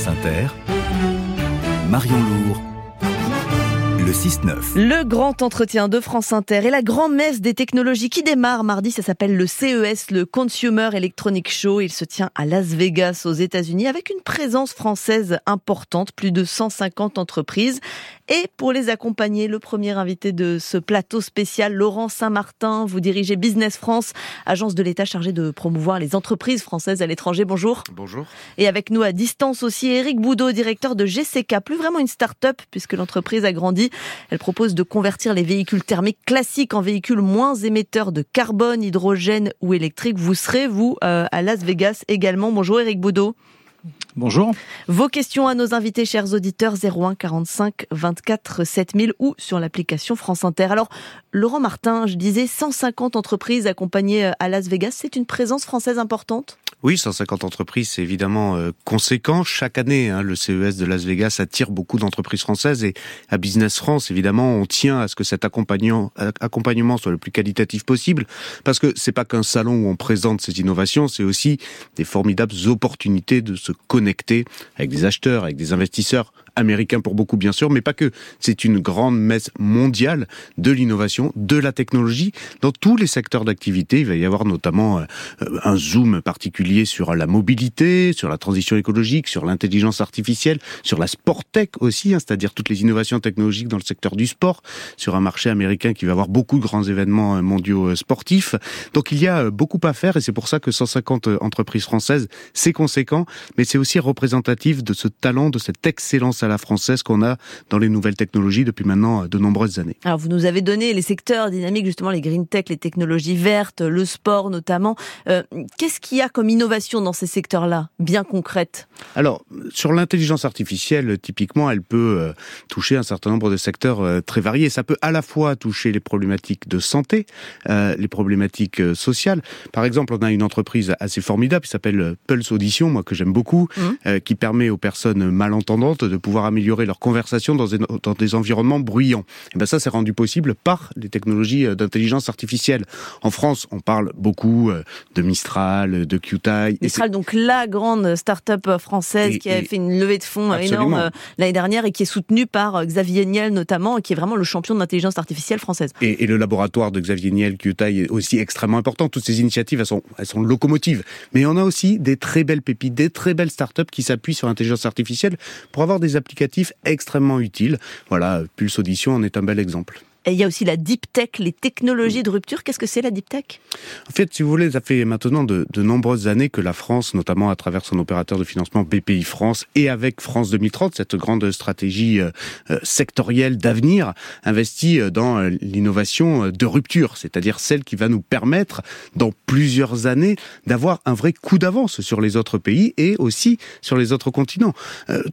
France Inter, Marion Lourd, le 6-9. Le grand entretien de France Inter et la grand-messe des technologies qui démarre mardi, ça s'appelle le CES, le Consumer Electronic Show. Il se tient à Las Vegas aux États-Unis avec une présence française importante, plus de 150 entreprises. Et pour les accompagner, le premier invité de ce plateau spécial, Laurent Saint-Martin, vous dirigez Business France, agence de l'État chargée de promouvoir les entreprises françaises à l'étranger. Bonjour. Bonjour. Et avec nous à distance aussi Eric Boudot, directeur de GCK, plus vraiment une start-up puisque l'entreprise a grandi. Elle propose de convertir les véhicules thermiques classiques en véhicules moins émetteurs de carbone, hydrogène ou électrique. Vous serez, vous, euh, à Las Vegas également. Bonjour Eric Boudot. Bonjour. Vos questions à nos invités, chers auditeurs, 01 45 24 7000 ou sur l'application France Inter. Alors, Laurent Martin, je disais 150 entreprises accompagnées euh, à Las Vegas, c'est une présence française importante? Oui, 150 entreprises, c'est évidemment euh, conséquent. Chaque année, hein, le CES de Las Vegas attire beaucoup d'entreprises françaises et à Business France, évidemment, on tient à ce que cet accompagnement, accompagnement soit le plus qualitatif possible, parce que c'est pas qu'un salon où on présente ces innovations, c'est aussi des formidables opportunités de se connecter avec des acheteurs, avec des investisseurs américains pour beaucoup bien sûr, mais pas que. C'est une grande messe mondiale de l'innovation, de la technologie dans tous les secteurs d'activité. Il va y avoir notamment euh, un zoom particulier sur la mobilité, sur la transition écologique, sur l'intelligence artificielle, sur la sport tech aussi, hein, c'est-à-dire toutes les innovations technologiques dans le secteur du sport, sur un marché américain qui va avoir beaucoup de grands événements euh, mondiaux euh, sportifs. Donc il y a beaucoup à faire et c'est pour ça que 150 entreprises françaises, c'est conséquent, mais c'est aussi représentatif de ce talent, de cette excellence à la française qu'on a dans les nouvelles technologies depuis maintenant de nombreuses années. Alors vous nous avez donné les secteurs dynamiques, justement les green tech, les technologies vertes, le sport notamment. Qu'est-ce qu'il y a comme innovation dans ces secteurs-là, bien concrète Alors, sur l'intelligence artificielle, typiquement, elle peut euh, toucher un certain nombre de secteurs euh, très variés. Ça peut à la fois toucher les problématiques de santé, euh, les problématiques sociales. Par exemple, on a une entreprise assez formidable qui s'appelle Pulse Audition, moi que j'aime beaucoup, mmh. qui permet aux personnes malentendantes de pouvoir améliorer leur conversation dans des, dans des environnements bruyants. Et ben ça, c'est rendu possible par les technologies d'intelligence artificielle. En France, on parle beaucoup de Mistral, de Qt Mistral, donc la grande start-up française qui a fait une levée de fonds énorme euh, l'année dernière et qui est soutenue par euh, Xavier Niel notamment, et qui est vraiment le champion de l'intelligence artificielle française. Et, le laboratoire de Xavier Niel, QTI, est aussi extrêmement important. Toutes ces initiatives, elles sont, elles sont locomotives. Mais on a aussi des très belles pépites, des très belles start-up qui s'appuient sur l'intelligence artificielle pour avoir des extrêmement utiles. Voilà, Pulse Audition en est un bel exemple. Et il y a aussi la deep tech, les technologies de rupture. Qu'est-ce que c'est la deep tech? En fait, si vous voulez, ça fait maintenant de, de, nombreuses années que la France, notamment à travers son opérateur de financement BPI France et avec France 2030, cette grande stratégie euh, euh, sectorielle d'avenir, investit euh, dans l'innovation de rupture, c'est-à-dire celle qui va nous permettre, dans plusieurs années, d'avoir un vrai coup d'avance sur les autres pays et aussi sur les autres continents.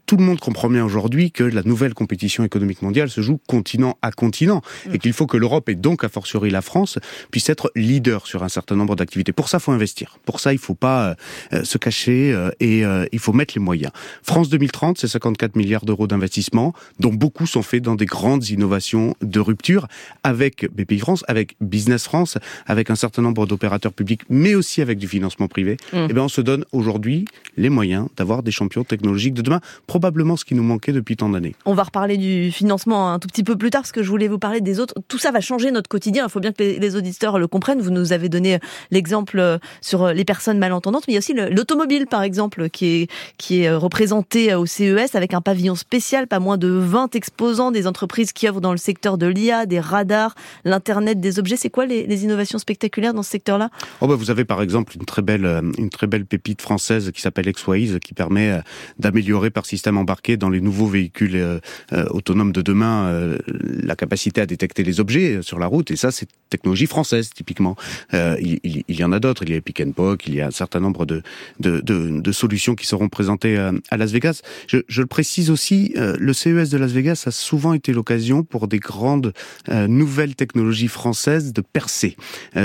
tout le monde comprend bien aujourd'hui que la nouvelle compétition économique mondiale se joue continent à continent et qu'il faut que l'Europe et donc a fortiori la France puisse être leader sur un certain nombre d'activités. Pour ça, il faut investir. Pour ça, il ne faut pas euh, se cacher euh, et euh, il faut mettre les moyens. France 2030, c'est 54 milliards d'euros d'investissement, dont beaucoup sont faits dans des grandes innovations de rupture avec BPI France, avec Business France, avec un certain nombre d'opérateurs publics, mais aussi avec du financement privé. Mmh. Et eh bien, on se donne aujourd'hui les moyens d'avoir des champions technologiques de demain, probablement ce qui nous manquait depuis tant d'années. On va reparler du financement un tout petit peu plus tard, parce que je voulais vous parler des autres. Tout ça va changer notre quotidien. Il faut bien que les, auditeurs le comprennent. Vous nous avez donné euh, l'exemple euh, sur euh, les personnes malentendantes, mais il y a aussi l'automobile, par exemple, qui est, qui est représenté au CES avec un pavillon spécial, pas moins de 20 exposants des entreprises qui œuvrent dans le secteur de l'IA, des radars, l'Internet des objets. C'est quoi les, innovations spectaculaires dans ce secteur-là? Oh bah Vous avez par exemple une très belle, pépite française qui s'appelle XWise, qui permet d'améliorer par système embarqué dans les nouveaux véhicules autonomes de demain la capacité à détecter les objets euh, sur la route. Et ça, c'est technologie française, typiquement. Euh, il, il, il, y en a d'autres. Il y a Pick and Pock, il y a un certain nombre de, de, de, de solutions qui seront présentées à, euh, à Las Vegas. Je, je, le précise aussi, euh, le CES de Las Vegas a souvent été l'occasion pour des grandes euh, nouvelles technologies françaises de percer.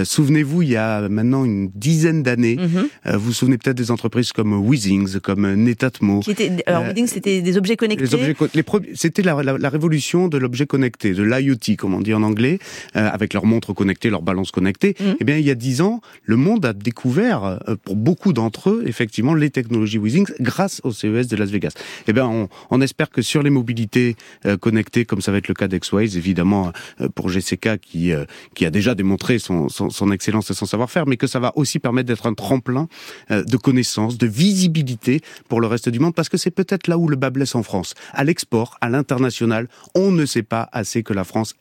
Souvenez-vous, il y a maintenant une dizaine d'années, mm-hmm. vous vous souvenez peut-être des entreprises comme Weezings, comme Netatmo. Qui était, alors Weezings, c'était des objets connectés. Les objets, les c'était la, la, la, révolution de l'objet connecté, de l'IoT comme on dit en anglais, avec leurs montres connectées, leurs balances connectées. Mm. Eh bien, il y a dix ans, le monde a découvert, pour beaucoup d'entre eux, effectivement, les technologies Withings grâce au CES de Las Vegas. Eh bien, on, on espère que sur les mobilités connectées, comme ça va être le cas d'Exways, évidemment, pour GCK qui, qui a déjà démontré son, son, son excellence et son savoir-faire, mais que ça va aussi permettre d'être un tremplin de connaissances, de visibilité pour le reste du monde, parce que c'est peut-être là où le bas blesse en France. À l'export, à l'international, on ne sait pas assez que la France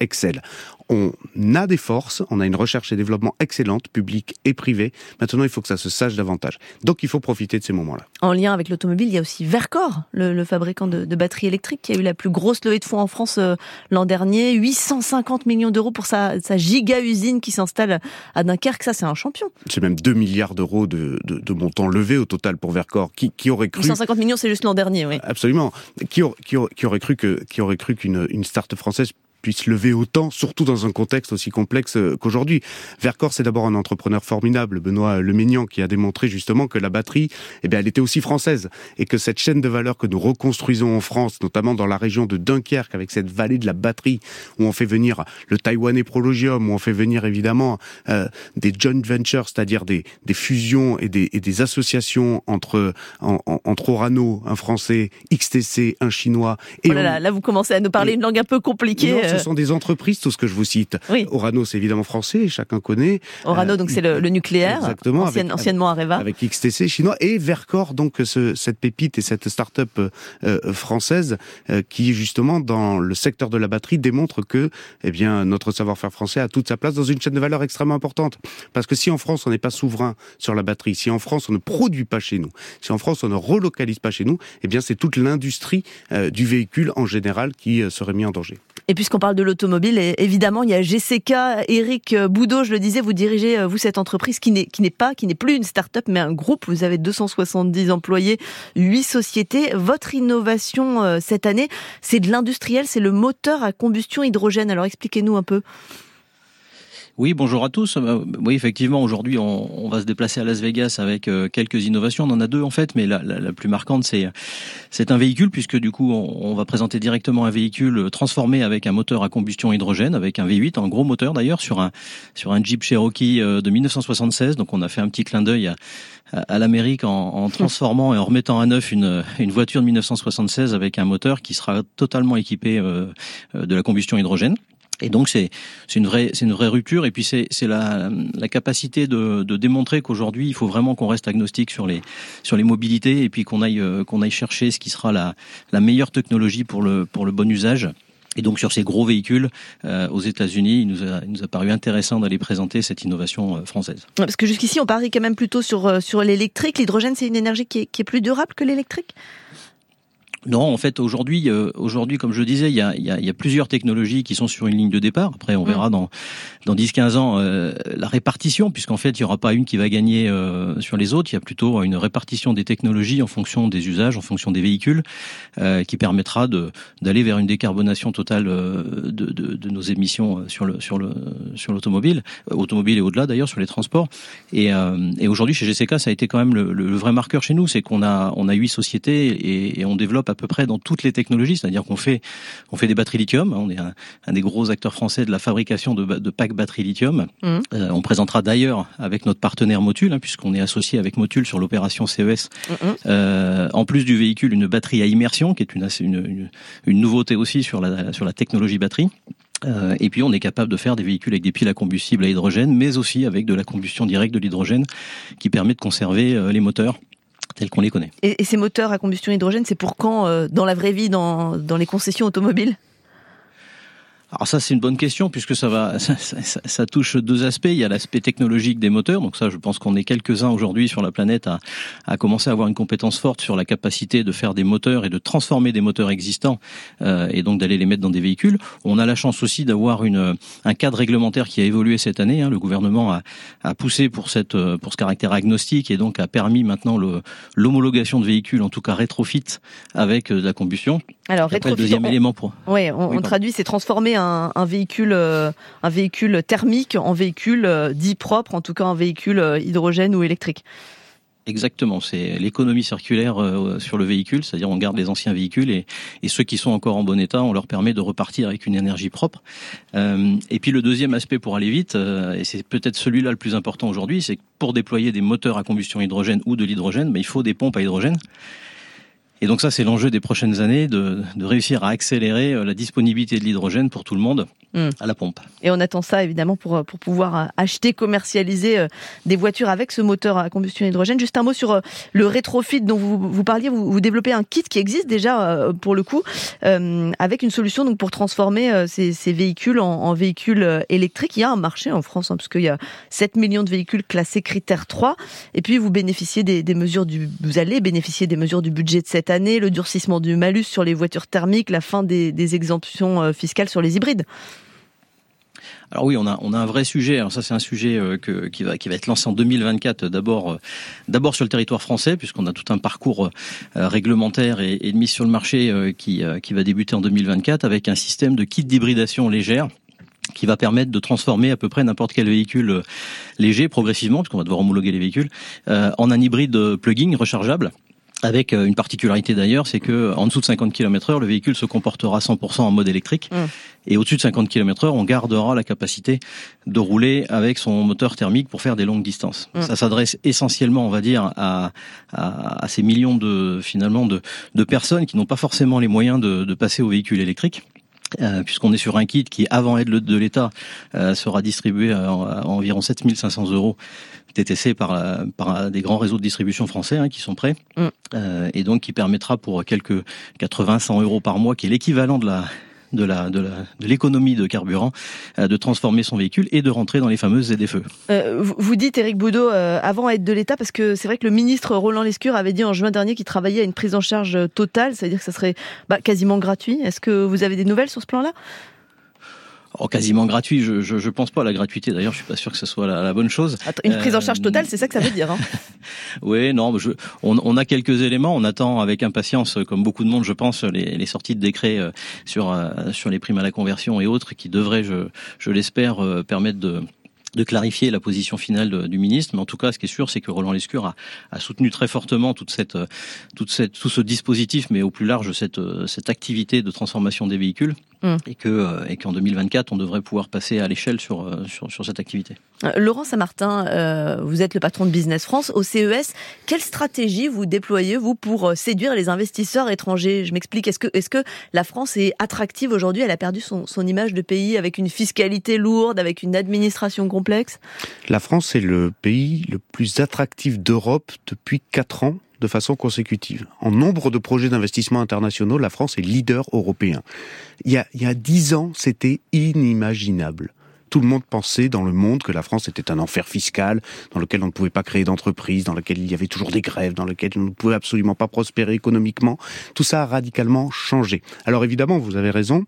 On a des forces, on a une recherche et développement excellente, publique et privée. Maintenant, il faut que ça se sache davantage. Donc, il faut profiter de ces moments-là. En lien avec l'automobile, il y a aussi Vercor, le, fabricant de, batteries électriques, qui a eu la plus grosse levée de fonds en France euh, l'an dernier. 850 millions d'euros pour sa, giga-usine qui s'installe à Dunkerque. Ça, c'est un champion. C'est même 2 milliards d'euros de, de, montants levés au total pour Vercor. Qui, qui aurait cru... 850 millions, c'est juste l'an dernier, oui. Absolument. Aurait qui aurait cru qu'une une start française puisse lever autant, surtout dans un contexte aussi complexe euh, qu'aujourd'hui. Vercors, c'est d'abord un entrepreneur formidable, Benoît Lemignan, qui a démontré justement que la batterie, eh bien, elle était aussi française et que cette chaîne de valeur que nous reconstruisons en France, notamment dans la région de Dunkerque, avec cette vallée de la batterie, où on fait venir le Taïwanais Prologium, où on fait venir évidemment euh, des joint ventures, c'est-à-dire des, des fusions et des, et des associations entre entre Orano, un Français, XTC, un Chinois. Et oh là, là, vous commencez à nous parler une langue un peu compliquée ce sont des entreprises, tout ce que je vous cite. Orano, c'est évidemment français, chacun connaît. Orano, donc c'est le, nucléaire. Exactement. anciennement Areva. Avec XTC chinois et Vercor, donc ce, cette pépite et cette start-up euh, euh, française euh, qui, justement, dans le secteur de la batterie, démontre que, eh bien, notre savoir-faire français a toute sa place dans une chaîne de valeur extrêmement importante. Parce que si en France, on n'est pas souverain sur la batterie, si en France, on ne produit pas chez nous, si en France, on ne relocalise pas chez nous, eh bien, c'est toute l'industrie du véhicule en général qui serait mis en danger. Et puisqu'on parle de l'automobile, évidemment, il y a GCK, Eric Boudot, je le disais, vous dirigez, euh, vous, cette entreprise qui n'est, pas, qui n'est plus une start-up, mais un groupe. Vous avez 270 employés, 8 sociétés. Votre innovation euh, cette année, c'est de l'industriel, c'est le moteur à combustion hydrogène. Alors expliquez-nous un peu. Oui, bonjour à tous. Euh, oui, effectivement, aujourd'hui, on, va se déplacer à Las Vegas avec euh, quelques innovations. On en a deux en fait, mais la, plus marquante, c'est c'est un véhicule puisque du coup, on, va présenter directement un véhicule transformé avec un moteur à combustion hydrogène, avec un V8, un gros moteur d'ailleurs, sur un sur un Jeep Cherokee euh, de 1976. Donc, on a fait un petit clin d'œil à, à, l'Amérique en, transformant et en remettant à neuf une, une voiture de 1976 avec un moteur qui sera totalement équipé de la combustion hydrogène. Et donc c'est une vraie c'est une vraie rupture et puis c'est la la capacité de de démontrer qu'aujourd'hui il faut vraiment qu'on reste agnostique sur les sur les mobilités et puis qu'on aille euh, qu'on aille chercher ce qui sera la la meilleure technologie pour le pour le bon usage. Et donc sur ces gros véhicules euh, aux États-Unis, il nous a il nous a paru intéressant d'aller présenter cette innovation euh, française. Parce que jusqu'ici on parie quand même plutôt sur sur l'électrique. L'hydrogène c'est une énergie qui est, qui est plus durable que l'électrique? Non, en fait, aujourd'hui, euh, aujourd'hui, comme je disais, il y a, y, a, y a, plusieurs technologies qui sont sur une ligne de départ. Après, on verra dans dans 10-15 ans euh, la répartition, puisqu'en fait, il y aura pas une qui va gagner euh, sur les autres. Il y a plutôt une répartition des technologies en fonction des usages, en fonction des véhicules, qui permettra de d'aller vers une décarbonation totale de, de, de, nos émissions sur le sur le sur l'automobile, automobile et au-delà d'ailleurs sur les transports. Et, et aujourd'hui, chez GCK, ça a été quand même le, le vrai marqueur chez nous, c'est qu'on a on a huit sociétés et, et on développe à peu près dans toutes les technologies, c'est-à-dire qu'on fait on fait des batteries lithium, on est un, des gros acteurs français de la fabrication de, de packs batteries lithium. Mmh. Euh, on présentera d'ailleurs avec notre partenaire Motul, hein, puisqu'on est associé avec Motul sur l'opération CES, mmh, mmh. euh, en plus du véhicule, une batterie à immersion, qui est une, une, une nouveauté aussi sur la, sur la technologie batterie. Euh, et puis on est capable de faire des véhicules avec des piles à combustible à hydrogène, mais aussi avec de la combustion directe de l'hydrogène, qui permet de conserver les moteurs tels qu'on les connaît. Et, ces moteurs à combustion hydrogène, c'est pour quand euh, dans la vraie vie, dans, dans les concessions automobiles? Alors ça c'est une bonne question puisque ça va ça, touche deux aspects. Il y a l'aspect technologique des moteurs, donc ça je pense qu'on est quelques-uns aujourd'hui sur la planète à, à commencer à avoir une compétence forte sur la capacité de faire des moteurs et de transformer des moteurs existants euh, et donc d'aller les mettre dans des véhicules. On a la chance aussi d'avoir un cadre réglementaire qui a évolué cette année. Hein. Le gouvernement a, poussé pour ce caractère agnostique et donc a permis maintenant l'homologation de véhicules, en tout cas rétrofit avec euh, de la combustion. Alors rétrofit. deuxième élément pour. Ouais, on, on traduit c'est transformer un, véhicule, euh, un véhicule thermique en véhicule euh, dit propre, en tout cas un véhicule euh, hydrogène ou électrique. Exactement, c'est l'économie circulaire sur le véhicule, c'est-à-dire on garde les anciens véhicules et, et, ceux qui sont encore en bon état, on leur permet de repartir avec une énergie propre. Euh, et puis le deuxième aspect pour aller vite, euh, et c'est peut-être celui-là le plus important aujourd'hui, c'est que pour déployer des moteurs à combustion hydrogène ou de l'hydrogène, ben, il faut des pompes à hydrogène. Et donc ça, c'est l'enjeu des prochaines années, de, de, réussir à accélérer euh, la disponibilité de l'hydrogène pour tout le monde mmh. à la pompe. Et on attend ça évidemment pour, euh, pour pouvoir euh, acheter, commercialiser des voitures avec ce moteur à combustion hydrogène. Juste un mot sur le rétrofit dont vous, vous parliez. Vous, vous développez un kit qui existe déjà pour le coup, euh, avec une solution donc pour transformer ces, ces véhicules en, en, véhicules électriques. Il y a un marché en France, hein, parce qu'il y a 7 millions de véhicules classés critère 3. Et puis vous bénéficiez des, des mesures du, vous allez bénéficier des mesures du budget de cette le durcissement du malus sur les voitures thermiques, la fin des, exemptions euh, fiscales sur les hybrides. Alors oui, on a un vrai sujet. Ça c'est un sujet euh, qui va être lancé en 2024. D'abord euh, d'abord sur le territoire français puisqu'on a tout un parcours réglementaire et, de mise sur le marché qui va débuter en 2024 avec un système de kit d'hybridation légère qui va permettre de transformer à peu près n'importe quel véhicule léger progressivement, puisqu'on va devoir homologuer les véhicules, en un hybride plug-in rechargeable avec euh, une particularité d'ailleurs, c'est que en dessous de 50 km/h, le véhicule se comportera 100% en mode électrique, mmh. et au-dessus de 50 km/h, on gardera la capacité de rouler avec son moteur thermique pour faire des longues distances. Mmh. Ça s'adresse essentiellement, on va dire, à, à, à, ces millions de finalement de, de personnes qui n'ont pas forcément les moyens de, de passer au véhicule électrique. Euh, puisqu'on est sur un kit qui, avant aide de l'État, euh, sera distribué à, à environ 7500 euros TTC par, par des grands réseaux de distribution français hein, qui sont prêts, mm. euh, et donc qui permettra pour quelques 80-100 euros par mois, qui est l'équivalent de la de la de l'économie de, carburant, euh, de transformer son véhicule et de rentrer dans les fameuses ZFE. Euh, vous dites, Éric Boudot, euh, avant aide de l'État, parce que c'est vrai que le ministre Roland Lescure avait dit en juin dernier qu'il travaillait à une prise en charge totale, c'est-à-dire que ça serait bah, quasiment gratuit. Est-ce que vous avez des nouvelles sur ce plan-là? Oh, quasiment gratuit, je, je, je, pense pas à la gratuité. D'ailleurs, je suis pas sûr que ce soit la, la bonne chose. une prise en charge euh, totale, c'est ça que ça veut dire. Hein oui, non, je, on, on, a quelques éléments. On attend avec impatience, comme beaucoup de monde, je pense, les, les sorties de décrets euh, sur euh, sur les primes à la conversion et autres, qui devraient, je, je l'espère, permettre de de clarifier la position finale du ministre, mais en tout cas, ce qui est sûr, c'est que Roland Lescure a, a, soutenu très fortement toute cette, toute cette, tout ce dispositif, mais au plus large cette, cette activité de transformation des véhicules. Mmh. et que euh, et qu'en 2024 on devrait pouvoir passer à l'échelle sur, euh, sur, sur cette activité. Euh, Laurent Saint-Martin, vous êtes le patron de Business France au CES. Quelle stratégie vous déployez vous pour séduire les investisseurs étrangers? Je m'explique. Est-ce que est-ce que la France est attractive aujourd'hui? Elle a perdu son, son image de pays avec une fiscalité lourde, avec une administration complexe? La France est le pays le plus attractif d'Europe depuis quatre ans de façon consécutive. En nombre de projets d'investissement internationaux, la France est leader européen. Il y a, il y a dix ans, c'était inimaginable tout le monde pensait dans le monde que la France était un enfer fiscal, dans lequel on ne pouvait pas créer d'entreprise, dans lequel il y avait toujours des grèves, dans lequel on ne pouvait absolument pas prospérer économiquement. Tout ça a radicalement changé. Alors évidemment, vous avez raison,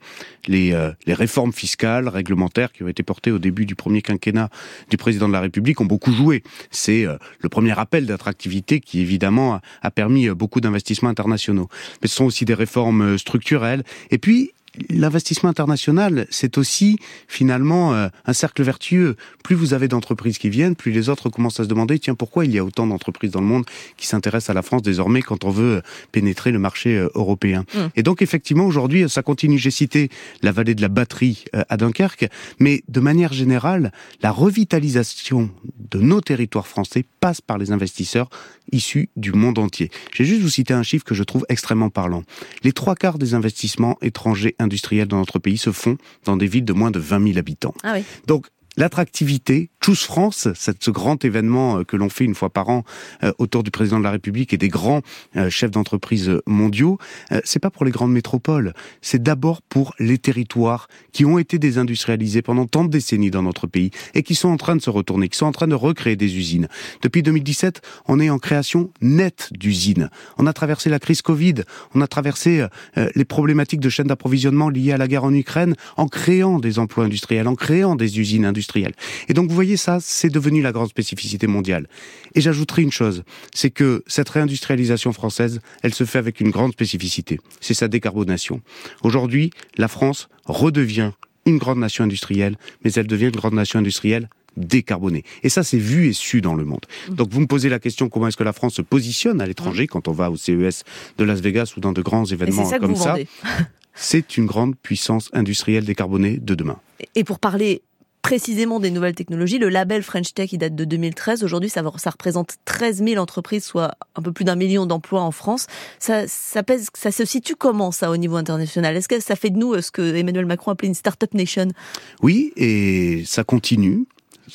les, euh, les réformes fiscales, réglementaires qui ont été portées au début du premier quinquennat du président de la République ont beaucoup joué. C'est euh, le premier appel d'attractivité qui évidemment a, a permis euh, beaucoup d'investissements internationaux. Mais ce sont aussi des réformes structurelles. Et puis, l'investissement international, c'est aussi finalement euh, un cercle vertueux. Plus vous avez d'entreprises qui viennent, plus les autres commencent à se demander tiens pourquoi il y a autant d'entreprises dans le monde qui s'intéressent à la France désormais quand on veut pénétrer le marché euh, européen. Mmh. Et donc effectivement aujourd'hui ça continue. J'ai cité la vallée de la batterie euh, à Dunkerque, mais de manière générale la revitalisation de nos territoires français passe par les investisseurs issus du monde entier. J'ai juste vous citer un chiffre que je trouve extrêmement parlant. Les trois quarts des investissements étrangers industriels dans notre pays se font dans des villes de moins de 20 000 habitants. Ah oui. Donc l'attractivité, Choose France, ce grand événement euh, que l'on fait une fois par an euh, autour du président de la République et des grands euh, chefs d'entreprise mondiaux, c'est pas pour les grandes métropoles, c'est d'abord pour les territoires qui ont été désindustrialisés pendant tant de décennies dans notre pays et qui sont en train de se retourner, qui sont en train de recréer des usines. Depuis 2017, on est en création nette d'usines. On a traversé la crise Covid, on a traversé les problématiques de chaîne d'approvisionnement liées à la guerre en Ukraine en créant des emplois industriels, en créant des usines industrielles et donc vous voyez ça, c'est devenu la grande spécificité mondiale. Et j'ajouterai une chose, c'est que cette réindustrialisation française, elle se fait avec une grande spécificité, c'est sa décarbonation. Aujourd'hui, la France redevient une grande nation industrielle, mais elle devient une grande nation industrielle décarbonée. Et ça, c'est vu et su dans le monde. Mmh. Donc vous me posez la question comment est-ce que la France se positionne à l'étranger mmh. quand on va au CES de Las Vegas ou dans de grands événements comme ça. c'est une grande puissance industrielle décarbonée de demain. Et pour parler précisément des nouvelles technologies. Le label French Tech, il date de 2013. Aujourd'hui, ça, représente 13 000 entreprises, soit un peu plus d'un million d'emplois en France. Ça, ça, pèse, ça se situe comment, ça, au niveau international? Est-ce que ça fait de nous euh, ce que Emmanuel Macron appelait une start-up nation? Oui, et ça continue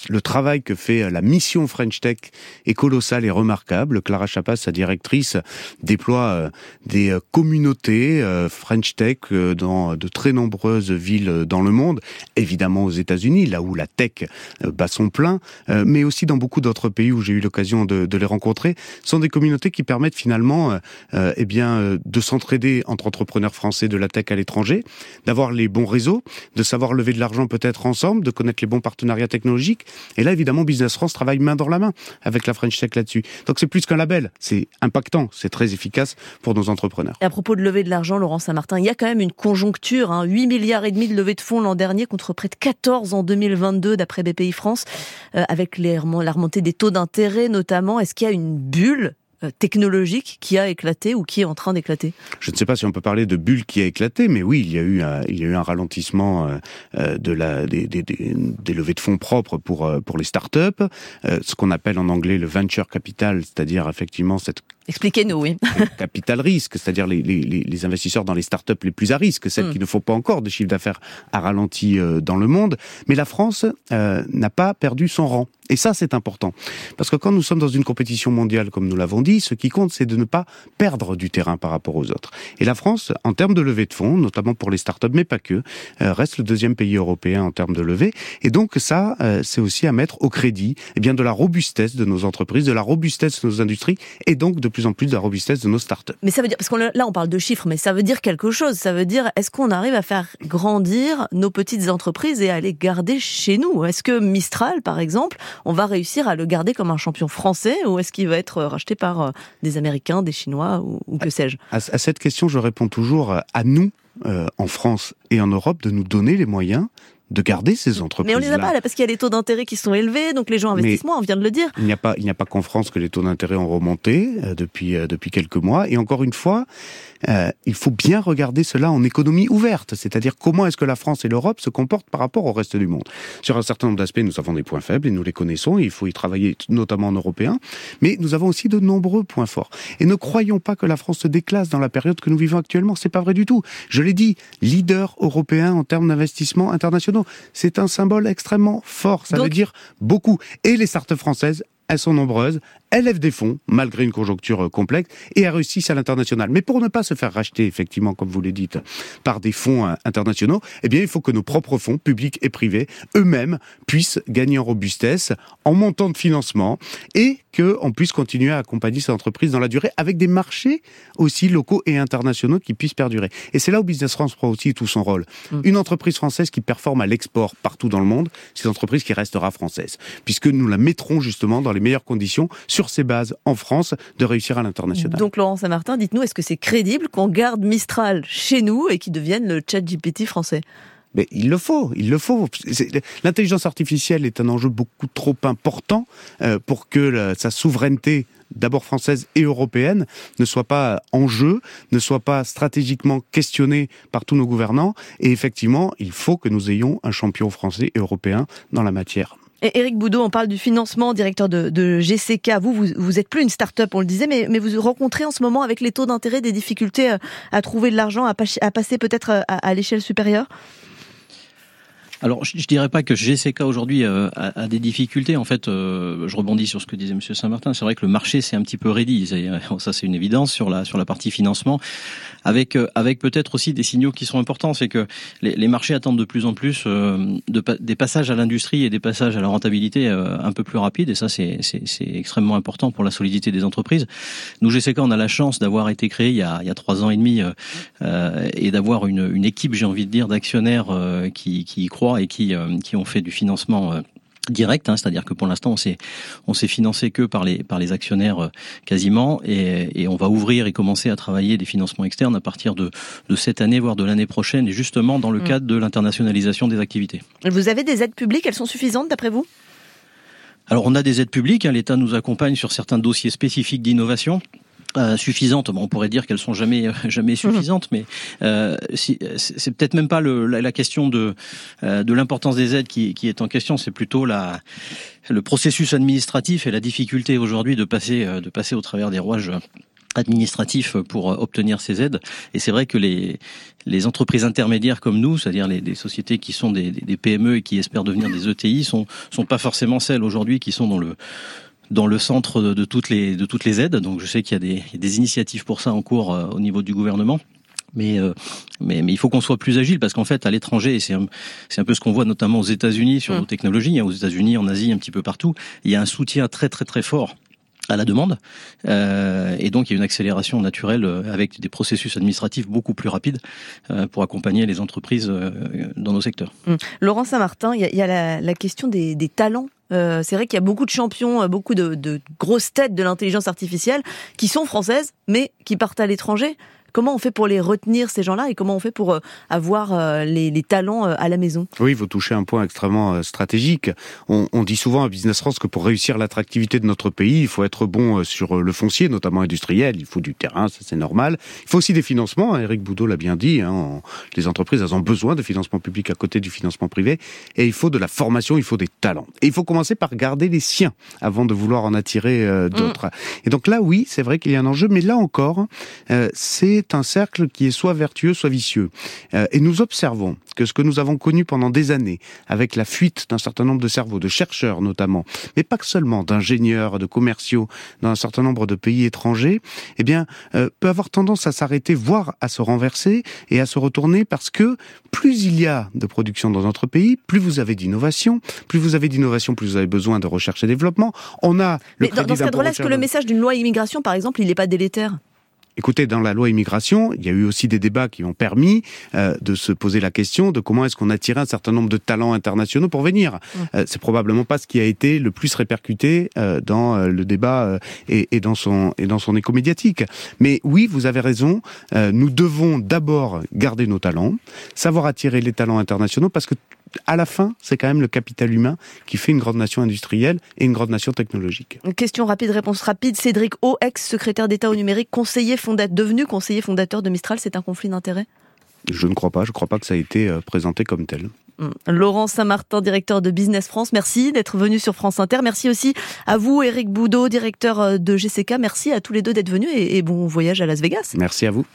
le travail que fait euh, la mission French Tech est colossal et remarquable. Clara Chapas, sa directrice, déploie euh, des euh, communautés French Tech dans de très nombreuses villes dans le monde, évidemment aux États-Unis, là où la tech bat son plein, mais aussi dans beaucoup d'autres pays où j'ai eu l'occasion de, les rencontrer. Sont des communautés qui permettent finalement, eh bien, de s'entraider entre entrepreneurs français de la tech à l'étranger, d'avoir les bons réseaux, de savoir lever de l'argent peut-être ensemble, de connaître les bons partenariats technologiques et là, évidemment, Business France travaille main dans la main avec la French Tech là-dessus. Donc c'est plus qu'un label, c'est impactant, c'est très efficace pour nos entrepreneurs. Et à propos de lever de l'argent, Laurent Saint-Martin, il y a quand même une conjoncture, hein, 8 milliards et demi de levée de fonds l'an dernier contre près de 14 en 2022 d'après BPI France, euh, avec les, la remontée des taux d'intérêt notamment. Est-ce qu'il y a une bulle technologique qui a éclaté ou qui est en train d'éclater. Je ne sais pas si on peut parler de bulle qui a éclaté, mais oui, il y a eu un, il y a eu un ralentissement euh, euh, de la, des, des, des, levées de fonds propres pour, pour les startups, ce qu'on appelle en anglais le venture capital, c'est-à-dire effectivement cette Expliquez-nous, oui. Capital risque, c'est-à-dire les, les, les, investisseurs dans les startups les plus à risque, celles hmm. qui ne font pas encore de chiffre d'affaires à ralenti dans le monde. Mais la France n'a pas perdu son rang. Et ça, c'est important. Parce que quand nous sommes dans une compétition mondiale, comme nous l'avons dit, ce qui compte, c'est de ne pas perdre du terrain par rapport aux autres. Et la France, en termes de levée de fonds, notamment pour les startups, mais pas que, euh, reste le deuxième pays européen en termes de levée. Et donc ça, euh, c'est aussi à mettre au crédit eh bien, de la robustesse de nos entreprises, de la robustesse de nos industries, et donc de plus en plus de la robustesse de nos startups. Mais ça veut dire, parce que là, on parle de chiffres, mais ça veut dire quelque chose. Ça veut dire, est-ce qu'on arrive à faire grandir nos petites entreprises et à les garder chez nous? Est-ce que Mistral, par exemple, on va réussir à le garder comme un champion français ou est-ce qu'il va être racheté par euh, des Américains, des Chinois ou, que sais-je? À, cette question, je réponds toujours euh, à nous, euh, en France et en Europe, de nous donner les moyens de garder ces entreprises. Mais on les a pas là parce qu'il y a les taux d'intérêt qui sont élevés, donc les gens investissent moins. On vient de le dire. Il n'y a pas, il n'y a pas qu'en France que les taux d'intérêt ont remonté depuis depuis quelques mois. Et encore une fois, euh, il faut bien regarder cela en économie ouverte, c'est-à-dire comment est-ce que la France et l'Europe se comportent par rapport au reste du monde. Sur un certain nombre d'aspects, nous avons des points faibles et nous les connaissons, et il faut y travailler notamment en européen, mais nous avons aussi de nombreux points forts. Et ne croyons pas que la France se déclasse dans la période que nous vivons actuellement, c'est pas vrai du tout. Je l'ai dit, leader européen en termes d'investissement c'est un symbole extrêmement fort, ça veut dire beaucoup. Et les startups françaises elles sont nombreuses, elles lèvent des fonds, malgré une conjoncture euh, complexe, et elles réussissent à l'international. Mais pour ne pas se faire racheter, effectivement, comme vous le dites, par des fonds euh, internationaux, eh bien, il faut que nos propres fonds, publics et privés, eux-mêmes, puissent gagner en robustesse, en montant de financement, et qu'on puisse continuer à accompagner ces entreprises dans la durée, avec des marchés aussi locaux et internationaux qui puissent perdurer. Et c'est là où Business France prend aussi tout son rôle. Mm. Une entreprise française qui performe à l'export partout dans le monde, c'est une entreprise qui restera française, puisque nous la mettrons justement dans les meilleures conditions sur ses bases en France de réussir à l'international. Donc Laurent Saint-Martin, dites-nous, est-ce que c'est crédible qu'on garde Mistral chez nous et qu'il devienne le chat GPT français? Mais il le faut, il le faut. L'intelligence artificielle est un enjeu beaucoup trop important euh, pour que sa souveraineté d'abord française et européenne, ne soit pas en jeu, ne soit pas stratégiquement questionnée par tous nos gouvernants. Et effectivement, il faut que nous ayons un champion français et européen dans la matière. Et Eric Boudot, on parle du financement, directeur de, GCK. Vous, vous, êtes plus une start-up, on le disait, mais, vous rencontrez en ce moment avec les taux d'intérêt des difficultés euh, à trouver de l'argent, à, passer peut-être euh, à l'échelle supérieure? Alors, je, je, dirais pas que GCK aujourd'hui euh, a, a, des difficultés. En fait, euh, je rebondis sur ce que disait Monsieur Saint-Martin. C'est vrai que le marché c'est un petit peu ready. Euh, ça, c'est une évidence sur la sur la partie financement, avec avec peut-être aussi des signaux qui sont importants. C'est que les, les, marchés attendent de plus en plus de, des passages à l'industrie et des passages à la rentabilité un peu plus rapides. Et ça, c'est c'est extrêmement important pour la solidité des entreprises. Nous, GCK, on a la chance d'avoir été créé il y a il y a trois ans et demi et d'avoir une, une équipe, j'ai envie de dire, d'actionnaires qui qui y croient et qui, euh, qui ont fait du financement euh, direct, hein, c'est-à-dire que pour l'instant on s'est on s'est financé que par les par les actionnaires euh, quasiment et, et, on va ouvrir et commencer à travailler des financements externes à partir de de cette année voire de l'année prochaine et justement dans le mm. cadre de l'internationalisation des activités. Vous avez des aides publiques, elles sont suffisantes d'après vous? Alors on a des aides publiques, hein. l'État nous accompagne sur certains dossiers spécifiques d'innovation. Euh, suffisantes. Bon, on pourrait dire qu'elles sont jamais jamais suffisantes, mais euh, si, c'est peut-être même pas le, la, question de euh, de l'importance des aides qui, qui est en question. C'est plutôt la le processus administratif et la difficulté aujourd'hui de passer de passer au travers des rouages administratifs pour obtenir ces aides. Et c'est vrai que les, les entreprises intermédiaires comme nous, c'est-à-dire les, sociétés qui sont des, des, PME et qui espèrent devenir des ETI, sont sont pas forcément celles aujourd'hui qui sont dans le dans le centre de, toutes les de toutes les aides. Donc je sais qu'il y a des, des initiatives pour ça en cours euh, au niveau du gouvernement. Mais, euh, mais, mais il faut qu'on soit plus agile parce qu'en fait à l'étranger et c'est un, c'est un peu ce qu'on voit notamment aux États-Unis sur mmh. nos technologies, hein, aux États-Unis, en Asie, un petit peu partout, il y a un soutien très très très fort à la demande. Euh, et donc il y a une accélération naturelle euh, avec des processus administratifs beaucoup plus rapides euh, pour accompagner les entreprises euh, dans nos secteurs. Hum. Laurent Saint-Martin, il y a, y a la, la, question des, des talents. Euh, c'est vrai qu'il y a beaucoup de champions, beaucoup de, de grosses têtes de l'intelligence artificielle qui sont françaises, mais qui partent à l'étranger. Comment on fait pour les retenir, ces gens-là, et comment on fait pour euh, avoir euh, les, les talents euh, à la maison? Oui, vous touchez un point extrêmement stratégique. On, on, dit souvent à Business France que pour réussir l'attractivité de notre pays, il faut être bon sur le foncier, notamment industriel. Il faut du terrain, ça c'est normal. Il faut aussi des financements. Eric Boudot l'a bien dit. Hein. Les entreprises, elles ont besoin de financement public à côté du financement privé. Et il faut de la formation, il faut des talents. Et il faut commencer par garder les siens avant de vouloir en attirer d'autres. Mmh. Et donc là, oui, c'est vrai qu'il y a un enjeu, mais là encore, c'est c'est un cercle qui est soit vertueux, soit vicieux. Euh, et nous observons que ce que nous avons connu pendant des années, avec la fuite d'un certain nombre de cerveaux, de chercheurs notamment, mais pas que seulement d'ingénieurs, de commerciaux dans un certain nombre de pays étrangers, eh bien, euh, peut avoir tendance à s'arrêter, voire à se renverser et à se retourner parce que plus il y a de production dans notre pays, plus vous avez d'innovation, plus vous avez d'innovation, plus vous avez besoin de recherche et développement. On a le Mais dans, ce cadre-là, est-ce que le message d'une loi immigration, par exemple, il n'est pas délétère? Écoutez, dans la loi immigration, il y a eu aussi des débats qui ont permis euh, de se poser la question de comment est-ce qu'on attirait un certain nombre de talents internationaux pour venir. Mmh. Euh, c'est probablement pas ce qui a été le plus répercuté euh, dans euh, le débat euh, et, et, dans son et dans son écho médiatique. Mais oui, vous avez raison. Euh, nous devons d'abord garder nos talents, savoir attirer les talents internationaux parce que à la fin, c'est quand même le capital humain qui fait une grande nation industrielle et une grande nation technologique. question rapide, réponse rapide. Cédric O, ex-secrétaire d'État au numérique, conseiller fondateur, devenu conseiller fondateur de Mistral, c'est un conflit d'intérêts? Je ne crois pas. Je ne crois pas que ça a été euh, présenté comme tel. Hum. Laurent Saint-Martin, directeur de Business France, merci d'être venu sur France Inter. Merci aussi à vous, Eric Boudot, directeur euh, de GCK. Merci à tous les deux d'être venus et bon voyage à Las Vegas. Merci à vous.